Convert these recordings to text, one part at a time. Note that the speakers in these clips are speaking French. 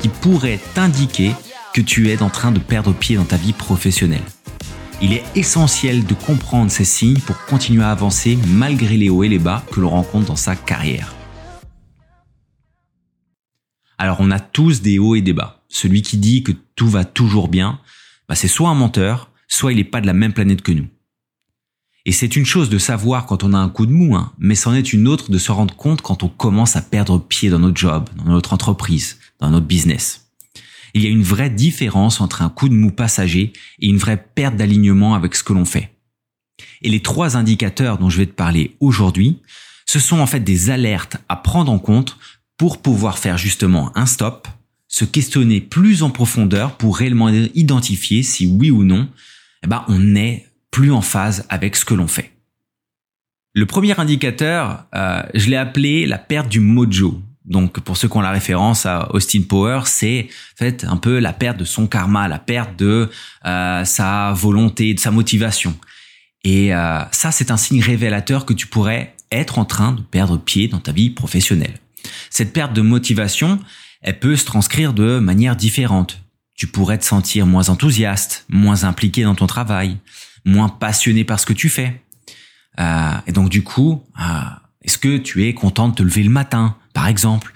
qui pourraient t'indiquer que tu es en train de perdre pied dans ta vie professionnelle. Il est essentiel de comprendre ces signes pour continuer à avancer malgré les hauts et les bas que l'on rencontre dans sa carrière. Alors on a tous des hauts et des bas. Celui qui dit que tout va toujours bien, bah, c'est soit un menteur, soit il n'est pas de la même planète que nous. Et c'est une chose de savoir quand on a un coup de mou, hein, mais c'en est une autre de se rendre compte quand on commence à perdre pied dans notre job, dans notre entreprise, dans notre business. Il y a une vraie différence entre un coup de mou passager et une vraie perte d'alignement avec ce que l'on fait. Et les trois indicateurs dont je vais te parler aujourd'hui, ce sont en fait des alertes à prendre en compte pour pouvoir faire justement un stop, se questionner plus en profondeur pour réellement identifier si oui ou non, eh ben, on est plus en phase avec ce que l'on fait. Le premier indicateur, euh, je l'ai appelé la perte du mojo. Donc pour ceux qui ont la référence à Austin Power, c'est en fait un peu la perte de son karma, la perte de euh, sa volonté, de sa motivation. Et euh, ça, c'est un signe révélateur que tu pourrais être en train de perdre pied dans ta vie professionnelle. Cette perte de motivation, elle peut se transcrire de manière différente. Tu pourrais te sentir moins enthousiaste, moins impliqué dans ton travail, moins passionné par ce que tu fais. Euh, et donc du coup, euh, est-ce que tu es content de te lever le matin, par exemple?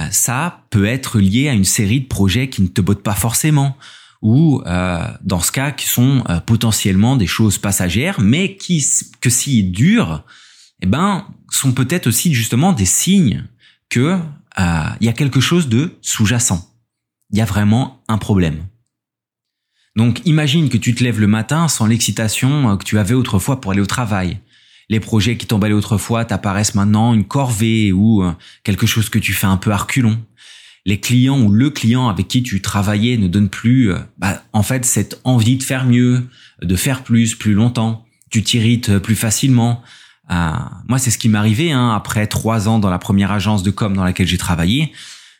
Euh, Ça peut être lié à une série de projets qui ne te bottent pas forcément, ou dans ce cas qui sont potentiellement des choses passagères, mais qui, que s'ils durent, eh ben, sont peut-être aussi justement des signes que il y a quelque chose de sous-jacent. Il y a vraiment un problème. Donc imagine que tu te lèves le matin sans l'excitation euh, que tu avais autrefois pour aller au travail. Les projets qui t'emballaient autrefois t'apparaissent maintenant une corvée ou euh, quelque chose que tu fais un peu à reculons. Les clients ou le client avec qui tu travaillais ne donne plus, euh, bah, en fait, cette envie de faire mieux, de faire plus, plus longtemps. Tu t'irrites plus facilement. moi, c'est ce qui arrivé hein, après trois ans dans la première agence de com dans laquelle j'ai travaillé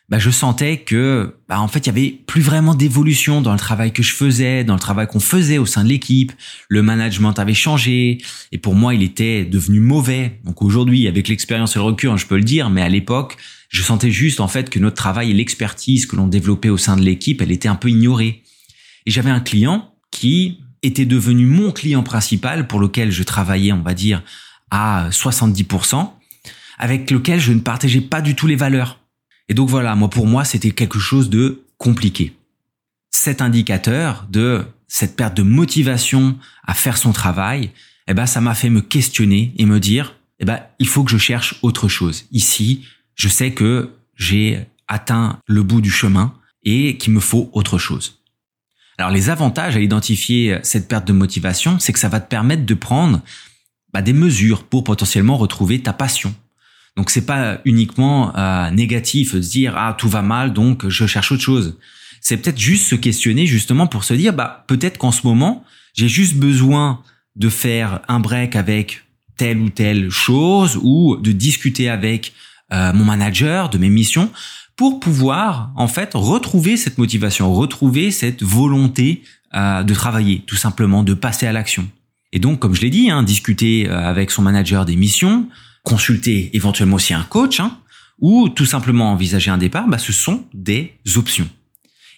bah, je sentais que, bah, en fait, il y avait plus vraiment d'évolution dans le travail que je faisais, dans le travail qu'on faisait au sein de l'équipe. Le management avait changé et pour moi, il était devenu mauvais. Donc aujourd'hui, avec l'expérience et le recul, hein, je peux le dire, mais à l'époque, je sentais juste en fait que notre travail et l'expertise que l'on développait au sein de l'équipe, elle était un peu ignorée. Et j'avais un client qui était devenu mon client principal pour lequel je travaillais, on va dire, à 70%, avec lequel je ne partageais pas du tout les valeurs. Et donc voilà, moi pour moi, c'était quelque chose de compliqué. Cet indicateur de cette perte de motivation à faire son travail, eh ben ça m'a fait me questionner et me dire eh ben il faut que je cherche autre chose. Ici, je sais que j'ai atteint le bout du chemin et qu'il me faut autre chose. Alors les avantages à identifier cette perte de motivation, c'est que ça va te permettre de prendre bah, des mesures pour potentiellement retrouver ta passion, donc c'est pas uniquement euh, négatif se dire ah tout va mal donc je cherche autre chose. C'est peut-être juste se questionner justement pour se dire bah peut-être qu'en ce moment j'ai juste besoin de faire un break avec telle ou telle chose ou de discuter avec euh, mon manager de mes missions pour pouvoir en fait retrouver cette motivation, retrouver cette volonté euh, de travailler, tout simplement de passer à l'action. Et donc, comme je l'ai dit, hein, discuter avec son manager des missions, consulter éventuellement aussi un coach, hein, ou tout simplement envisager un départ, bah, ce sont des options.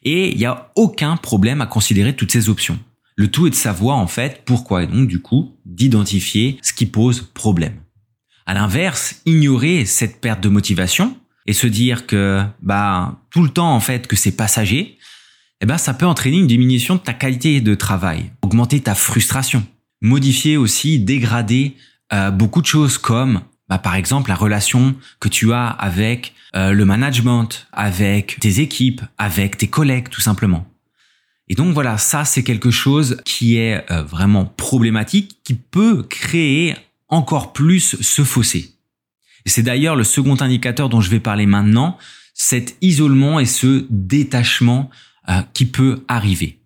Et il n'y a aucun problème à considérer toutes ces options. Le tout est de savoir en fait pourquoi et donc du coup d'identifier ce qui pose problème. À l'inverse, ignorer cette perte de motivation et se dire que bah tout le temps en fait que c'est passager, eh ben ça peut entraîner une diminution de ta qualité de travail, augmenter ta frustration, modifier aussi, dégrader euh, beaucoup de choses comme bah, par exemple la relation que tu as avec euh, le management, avec tes équipes, avec tes collègues tout simplement. Et donc voilà, ça c'est quelque chose qui est euh, vraiment problématique, qui peut créer encore plus ce fossé. C'est d'ailleurs le second indicateur dont je vais parler maintenant, cet isolement et ce détachement euh, qui peut arriver.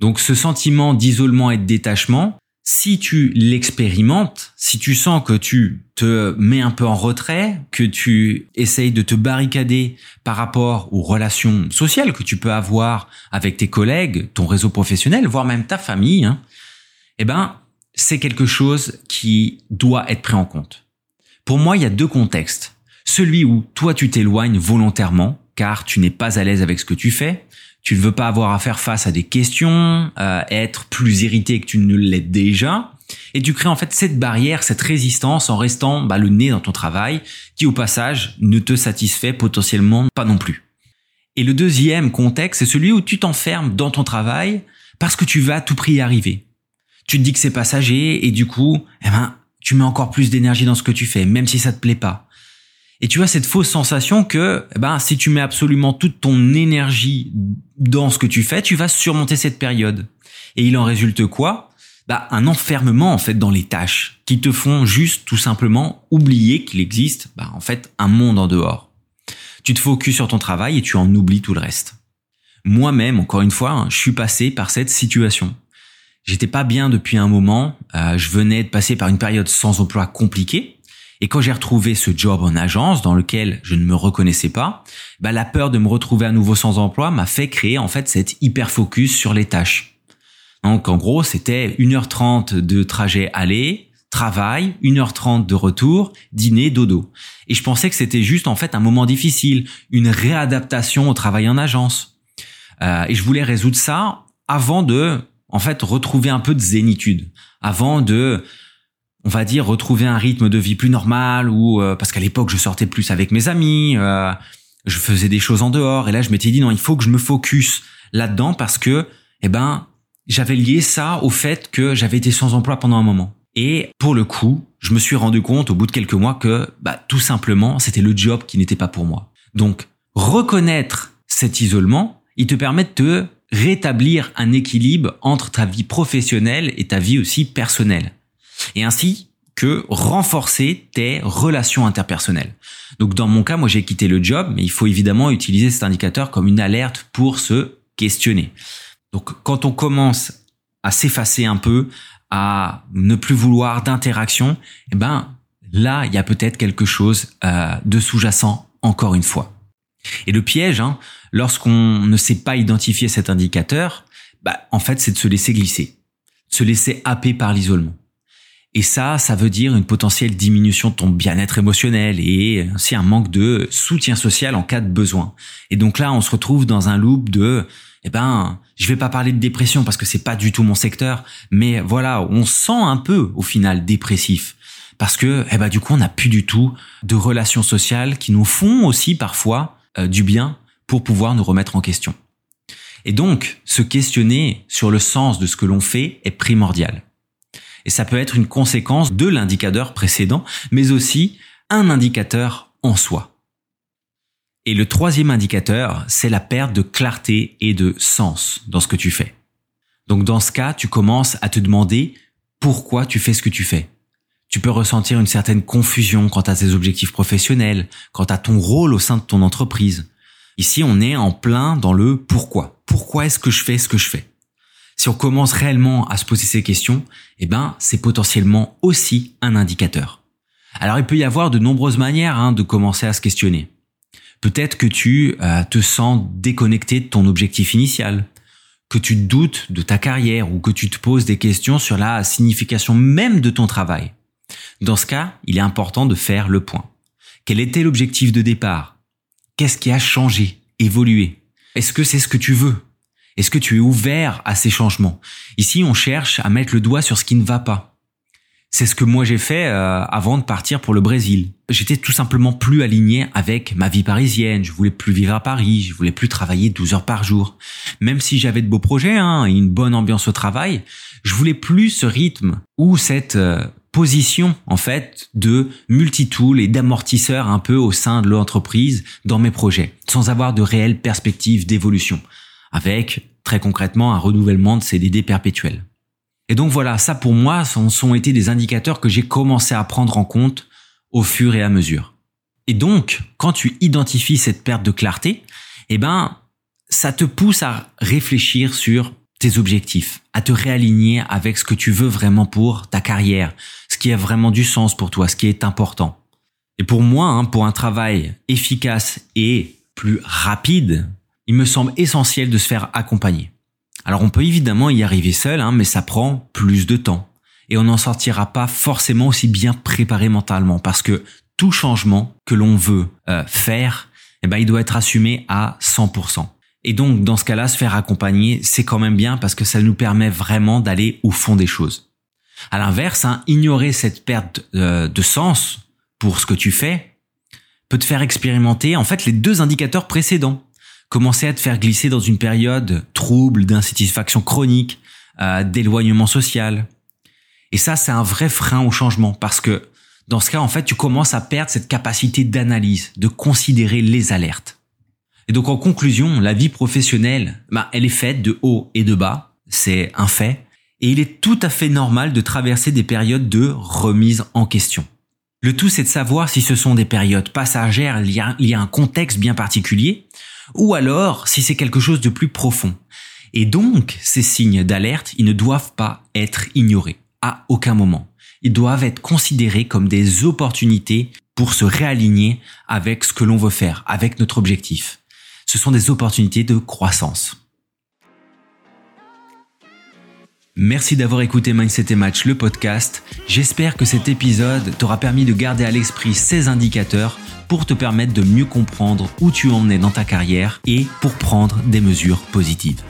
Donc ce sentiment d'isolement et de détachement, si tu l'expérimentes, si tu sens que tu te mets un peu en retrait, que tu essayes de te barricader par rapport aux relations sociales que tu peux avoir avec tes collègues, ton réseau professionnel, voire même ta famille, hein, eh ben, c'est quelque chose qui doit être pris en compte. Pour moi, il y a deux contextes. Celui où toi tu t'éloignes volontairement, car tu n'es pas à l'aise avec ce que tu fais, tu ne veux pas avoir à faire face à des questions, euh, être plus irrité que tu ne l'es déjà, et tu crées en fait cette barrière, cette résistance en restant bah, le nez dans ton travail, qui au passage ne te satisfait potentiellement pas non plus. Et le deuxième contexte, c'est celui où tu t'enfermes dans ton travail parce que tu vas à tout prix y arriver. Tu te dis que c'est passager et du coup, eh ben, tu mets encore plus d'énergie dans ce que tu fais, même si ça te plaît pas. Et tu as cette fausse sensation que, eh ben, si tu mets absolument toute ton énergie dans ce que tu fais, tu vas surmonter cette période. Et il en résulte quoi? Bah, un enfermement en fait dans les tâches qui te font juste tout simplement oublier qu'il existe bah, en fait un monde en dehors. Tu te focuses sur ton travail et tu en oublies tout le reste. Moi-même, encore une fois, hein, je suis passé par cette situation. J'étais pas bien depuis un moment. Euh, je venais de passer par une période sans emploi compliquée et quand j'ai retrouvé ce job en agence dans lequel je ne me reconnaissais pas, bah la peur de me retrouver à nouveau sans emploi m'a fait créer en fait cet hyper focus sur les tâches. Donc en gros, c'était 1h30 de trajet aller, travail, 1h30 de retour, dîner, dodo. Et je pensais que c'était juste en fait un moment difficile, une réadaptation au travail en agence. Euh, et je voulais résoudre ça avant de en fait retrouver un peu de zénitude, avant de on va dire retrouver un rythme de vie plus normal ou euh, parce qu'à l'époque je sortais plus avec mes amis, euh, je faisais des choses en dehors et là je m'étais dit non il faut que je me focus là-dedans parce que eh ben j'avais lié ça au fait que j'avais été sans emploi pendant un moment. Et pour le coup, je me suis rendu compte au bout de quelques mois que bah tout simplement c'était le job qui n'était pas pour moi. Donc reconnaître cet isolement, il te permet de te rétablir un équilibre entre ta vie professionnelle et ta vie aussi personnelle et ainsi que renforcer tes relations interpersonnelles. Donc dans mon cas, moi j'ai quitté le job, mais il faut évidemment utiliser cet indicateur comme une alerte pour se questionner. Donc quand on commence à s'effacer un peu, à ne plus vouloir d'interaction, eh ben là il y a peut-être quelque chose euh, de sous-jacent encore une fois. Et le piège, hein, lorsqu'on ne sait pas identifier cet indicateur, bah, en fait c'est de se laisser glisser, de se laisser happer par l'isolement. Et ça, ça veut dire une potentielle diminution de ton bien-être émotionnel et aussi un manque de soutien social en cas de besoin. Et donc là, on se retrouve dans un loop de, eh ben, je vais pas parler de dépression parce que c'est pas du tout mon secteur, mais voilà, on sent un peu au final dépressif parce que, eh ben, du coup, on n'a plus du tout de relations sociales qui nous font aussi parfois euh, du bien pour pouvoir nous remettre en question. Et donc, se questionner sur le sens de ce que l'on fait est primordial. Et ça peut être une conséquence de l'indicateur précédent, mais aussi un indicateur en soi. Et le troisième indicateur, c'est la perte de clarté et de sens dans ce que tu fais. Donc dans ce cas, tu commences à te demander pourquoi tu fais ce que tu fais. Tu peux ressentir une certaine confusion quant à tes objectifs professionnels, quant à ton rôle au sein de ton entreprise. Ici, on est en plein dans le pourquoi. Pourquoi est-ce que je fais ce que je fais? Si on commence réellement à se poser ces questions, eh ben, c'est potentiellement aussi un indicateur. Alors, il peut y avoir de nombreuses manières hein, de commencer à se questionner. Peut-être que tu euh, te sens déconnecté de ton objectif initial, que tu doutes de ta carrière ou que tu te poses des questions sur la signification même de ton travail. Dans ce cas, il est important de faire le point. Quel était l'objectif de départ? Qu'est-ce qui a changé, évolué? Est-ce que c'est ce que tu veux? Est-ce que tu es ouvert à ces changements? Ici, on cherche à mettre le doigt sur ce qui ne va pas. C'est ce que moi j'ai fait euh, avant de partir pour le Brésil. J'étais tout simplement plus aligné avec ma vie parisienne. Je voulais plus vivre à Paris. Je voulais plus travailler 12 heures par jour. Même si j'avais de beaux projets hein, et une bonne ambiance au travail, je voulais plus ce rythme ou cette euh, position en fait de multitool et d'amortisseur un peu au sein de l'entreprise dans mes projets, sans avoir de réelles perspectives d'évolution avec très concrètement un renouvellement de CDD perpétuel. Et donc voilà, ça pour moi, ce sont été des indicateurs que j'ai commencé à prendre en compte au fur et à mesure. Et donc, quand tu identifies cette perte de clarté, eh ben, ça te pousse à réfléchir sur tes objectifs, à te réaligner avec ce que tu veux vraiment pour ta carrière, ce qui a vraiment du sens pour toi, ce qui est important. Et pour moi, hein, pour un travail efficace et plus rapide, il me semble essentiel de se faire accompagner. Alors on peut évidemment y arriver seul, hein, mais ça prend plus de temps. Et on n'en sortira pas forcément aussi bien préparé mentalement, parce que tout changement que l'on veut euh, faire, eh ben, il doit être assumé à 100%. Et donc, dans ce cas-là, se faire accompagner, c'est quand même bien parce que ça nous permet vraiment d'aller au fond des choses. À l'inverse, hein, ignorer cette perte euh, de sens pour ce que tu fais peut te faire expérimenter en fait les deux indicateurs précédents. Commencer à te faire glisser dans une période trouble, d'insatisfaction chronique, euh, d'éloignement social. Et ça, c'est un vrai frein au changement parce que dans ce cas, en fait, tu commences à perdre cette capacité d'analyse, de considérer les alertes. Et donc, en conclusion, la vie professionnelle, bah, elle est faite de haut et de bas. C'est un fait. Et il est tout à fait normal de traverser des périodes de remise en question. Le tout, c'est de savoir si ce sont des périodes passagères liées à un contexte bien particulier, ou alors si c'est quelque chose de plus profond. Et donc, ces signes d'alerte, ils ne doivent pas être ignorés, à aucun moment ils doivent être considérés comme des opportunités pour se réaligner avec ce que l'on veut faire, avec notre objectif. Ce sont des opportunités de croissance. Merci d'avoir écouté Mindset et Match, le podcast. J'espère que cet épisode t'aura permis de garder à l'esprit ces indicateurs pour te permettre de mieux comprendre où tu en es dans ta carrière et pour prendre des mesures positives.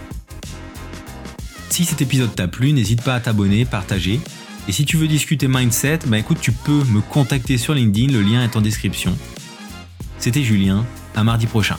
Si cet épisode t'a plu, n'hésite pas à t'abonner, partager et si tu veux discuter mindset, bah écoute, tu peux me contacter sur LinkedIn, le lien est en description. C'était Julien, à mardi prochain.